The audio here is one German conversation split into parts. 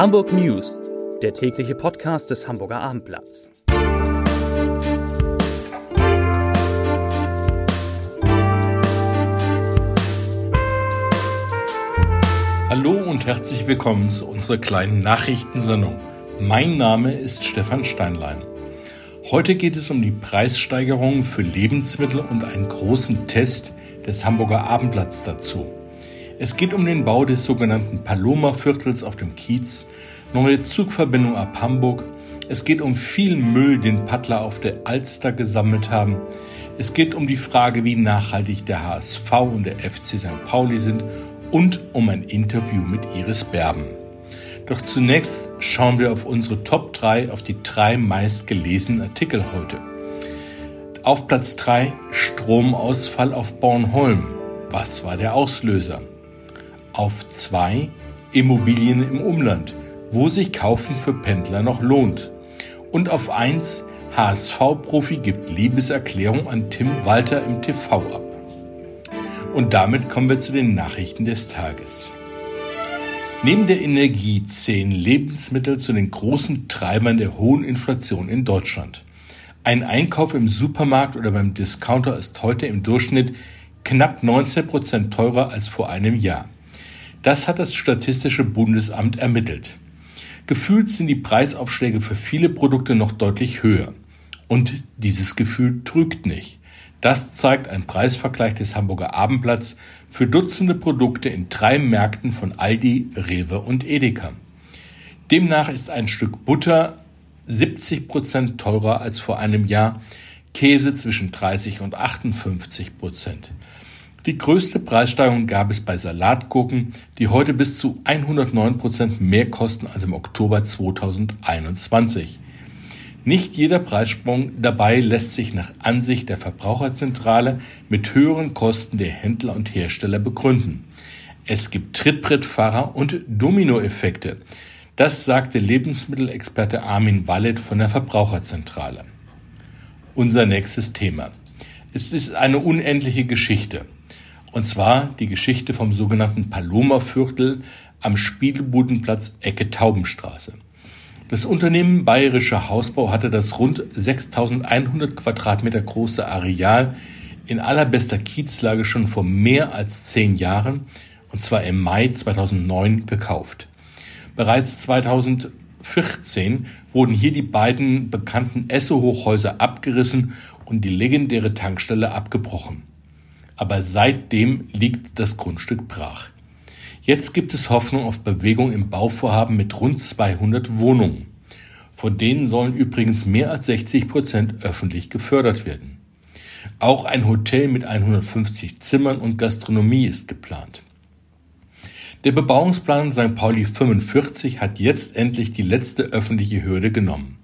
Hamburg News, der tägliche Podcast des Hamburger Abendblatts. Hallo und herzlich willkommen zu unserer kleinen Nachrichtensendung. Mein Name ist Stefan Steinlein. Heute geht es um die Preissteigerungen für Lebensmittel und einen großen Test des Hamburger Abendblatts dazu. Es geht um den Bau des sogenannten Paloma-Viertels auf dem Kiez, neue Zugverbindung ab Hamburg. Es geht um viel Müll, den Paddler auf der Alster gesammelt haben. Es geht um die Frage, wie nachhaltig der HSV und der FC St. Pauli sind und um ein Interview mit Iris Berben. Doch zunächst schauen wir auf unsere Top 3, auf die drei meistgelesenen Artikel heute. Auf Platz 3 Stromausfall auf Bornholm. Was war der Auslöser? Auf 2 Immobilien im Umland, wo sich Kaufen für Pendler noch lohnt. Und auf 1 HSV-Profi gibt Liebeserklärung an Tim Walter im TV ab. Und damit kommen wir zu den Nachrichten des Tages. Neben der Energie zählen Lebensmittel zu den großen Treibern der hohen Inflation in Deutschland. Ein Einkauf im Supermarkt oder beim Discounter ist heute im Durchschnitt knapp 19 Prozent teurer als vor einem Jahr. Das hat das Statistische Bundesamt ermittelt. Gefühlt sind die Preisaufschläge für viele Produkte noch deutlich höher. Und dieses Gefühl trügt nicht. Das zeigt ein Preisvergleich des Hamburger Abendblatts für Dutzende Produkte in drei Märkten von Aldi, Rewe und Edeka. Demnach ist ein Stück Butter 70 Prozent teurer als vor einem Jahr, Käse zwischen 30 und 58 Prozent. Die größte Preissteigerung gab es bei Salatgurken, die heute bis zu 109 Prozent mehr kosten als im Oktober 2021. Nicht jeder Preissprung dabei lässt sich nach Ansicht der Verbraucherzentrale mit höheren Kosten der Händler und Hersteller begründen. Es gibt Trittbrettfahrer und Dominoeffekte. Das sagte Lebensmittelexperte Armin Wallet von der Verbraucherzentrale. Unser nächstes Thema. Es ist eine unendliche Geschichte. Und zwar die Geschichte vom sogenannten Paloma-Viertel am Spielbudenplatz Ecke Taubenstraße. Das Unternehmen Bayerischer Hausbau hatte das rund 6100 Quadratmeter große Areal in allerbester Kiezlage schon vor mehr als zehn Jahren, und zwar im Mai 2009, gekauft. Bereits 2014 wurden hier die beiden bekannten Esso-Hochhäuser abgerissen und die legendäre Tankstelle abgebrochen aber seitdem liegt das Grundstück brach. Jetzt gibt es Hoffnung auf Bewegung im Bauvorhaben mit rund 200 Wohnungen. Von denen sollen übrigens mehr als 60 Prozent öffentlich gefördert werden. Auch ein Hotel mit 150 Zimmern und Gastronomie ist geplant. Der Bebauungsplan St. Pauli 45 hat jetzt endlich die letzte öffentliche Hürde genommen.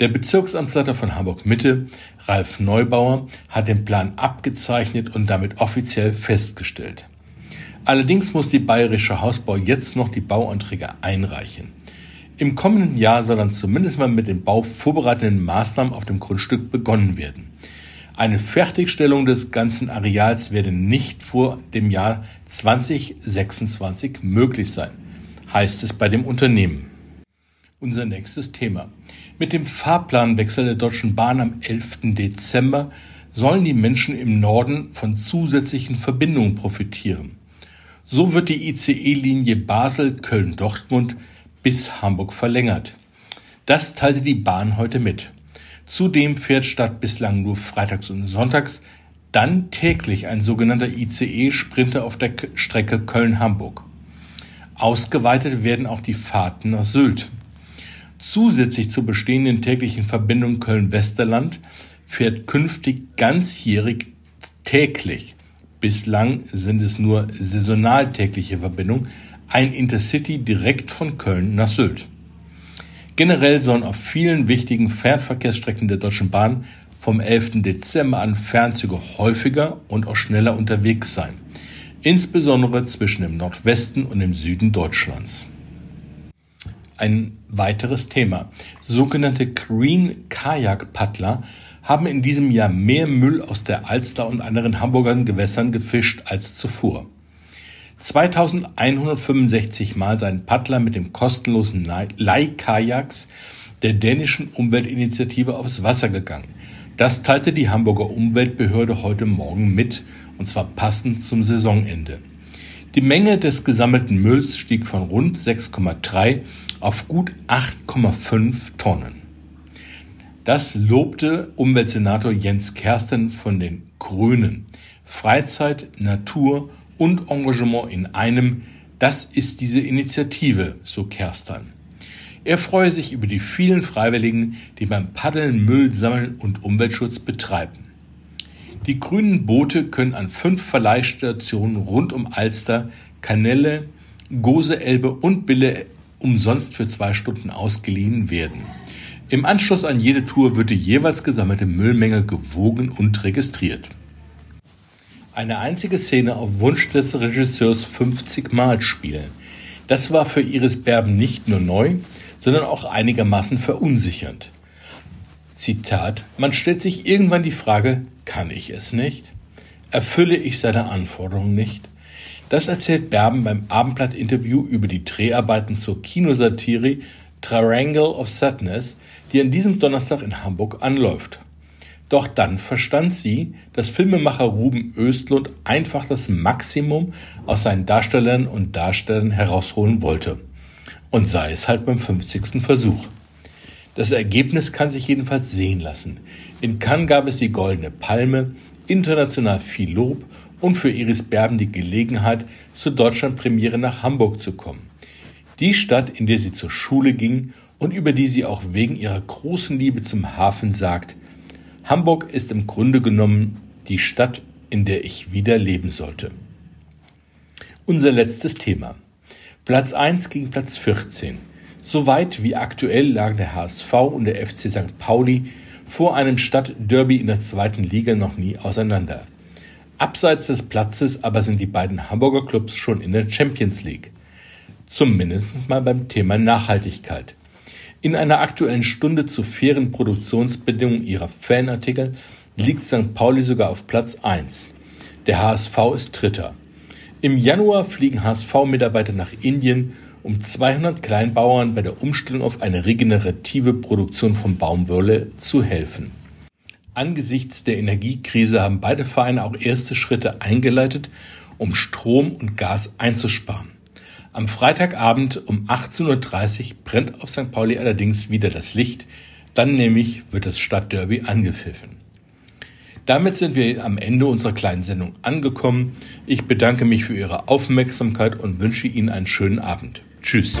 Der Bezirksamtsleiter von Hamburg Mitte, Ralf Neubauer, hat den Plan abgezeichnet und damit offiziell festgestellt. Allerdings muss die Bayerische Hausbau jetzt noch die Bauanträge einreichen. Im kommenden Jahr soll dann zumindest mal mit den bauvorbereitenden Maßnahmen auf dem Grundstück begonnen werden. Eine Fertigstellung des ganzen Areals werde nicht vor dem Jahr 2026 möglich sein, heißt es bei dem Unternehmen. Unser nächstes Thema. Mit dem Fahrplanwechsel der Deutschen Bahn am 11. Dezember sollen die Menschen im Norden von zusätzlichen Verbindungen profitieren. So wird die ICE-Linie Basel-Köln-Dortmund bis Hamburg verlängert. Das teilte die Bahn heute mit. Zudem fährt statt bislang nur freitags und sonntags dann täglich ein sogenannter ICE-Sprinter auf der Strecke Köln-Hamburg. Ausgeweitet werden auch die Fahrten nach Sylt. Zusätzlich zur bestehenden täglichen Verbindung Köln-Westerland fährt künftig ganzjährig täglich, bislang sind es nur saisonal tägliche Verbindungen, ein Intercity direkt von Köln nach Sylt. Generell sollen auf vielen wichtigen Fernverkehrsstrecken der Deutschen Bahn vom 11. Dezember an Fernzüge häufiger und auch schneller unterwegs sein, insbesondere zwischen dem Nordwesten und dem Süden Deutschlands. Ein weiteres Thema. Sogenannte Green Kajak Paddler haben in diesem Jahr mehr Müll aus der Alster und anderen Hamburger Gewässern gefischt als zuvor. 2165 Mal seinen Paddler mit dem kostenlosen Leihkajaks der dänischen Umweltinitiative aufs Wasser gegangen. Das teilte die Hamburger Umweltbehörde heute Morgen mit, und zwar passend zum Saisonende. Die Menge des gesammelten Mülls stieg von rund 6,3 auf gut 8,5 Tonnen. Das lobte Umweltsenator Jens Kersten von den Grünen. Freizeit, Natur und Engagement in einem, das ist diese Initiative, so Kerstan. Er freue sich über die vielen Freiwilligen, die beim Paddeln Müll sammeln und Umweltschutz betreiben. Die grünen Boote können an fünf Verleihstationen rund um Alster, Kanelle, Gose Elbe und Bille umsonst für zwei Stunden ausgeliehen werden. Im Anschluss an jede Tour wird die jeweils gesammelte Müllmenge gewogen und registriert. Eine einzige Szene auf Wunsch des Regisseurs 50 Mal spielen. Das war für Iris Berben nicht nur neu, sondern auch einigermaßen verunsichernd. Zitat, man stellt sich irgendwann die Frage, kann ich es nicht? Erfülle ich seine Anforderungen nicht? Das erzählt Berben beim Abendblatt-Interview über die Dreharbeiten zur Kinosatire Triangle of Sadness, die an diesem Donnerstag in Hamburg anläuft. Doch dann verstand sie, dass Filmemacher Ruben Östlund einfach das Maximum aus seinen Darstellern und Darstellern herausholen wollte. Und sei es halt beim 50. Versuch. Das Ergebnis kann sich jedenfalls sehen lassen. In Cannes gab es die Goldene Palme, international viel Lob und für Iris Berben die Gelegenheit, zur Deutschlandpremiere nach Hamburg zu kommen. Die Stadt, in der sie zur Schule ging und über die sie auch wegen ihrer großen Liebe zum Hafen sagt, Hamburg ist im Grunde genommen die Stadt, in der ich wieder leben sollte. Unser letztes Thema. Platz 1 gegen Platz 14. Soweit wie aktuell lagen der HSV und der FC St. Pauli vor einem Stadtderby in der zweiten Liga noch nie auseinander. Abseits des Platzes aber sind die beiden Hamburger Clubs schon in der Champions League. Zumindest mal beim Thema Nachhaltigkeit. In einer aktuellen Stunde zu fairen Produktionsbedingungen ihrer Fanartikel liegt St. Pauli sogar auf Platz 1. Der HSV ist Dritter. Im Januar fliegen HSV-Mitarbeiter nach Indien um 200 Kleinbauern bei der Umstellung auf eine regenerative Produktion von Baumwolle zu helfen. Angesichts der Energiekrise haben beide Vereine auch erste Schritte eingeleitet, um Strom und Gas einzusparen. Am Freitagabend um 18.30 Uhr brennt auf St. Pauli allerdings wieder das Licht, dann nämlich wird das Stadtderby angepfiffen. Damit sind wir am Ende unserer kleinen Sendung angekommen. Ich bedanke mich für Ihre Aufmerksamkeit und wünsche Ihnen einen schönen Abend. Tschüss.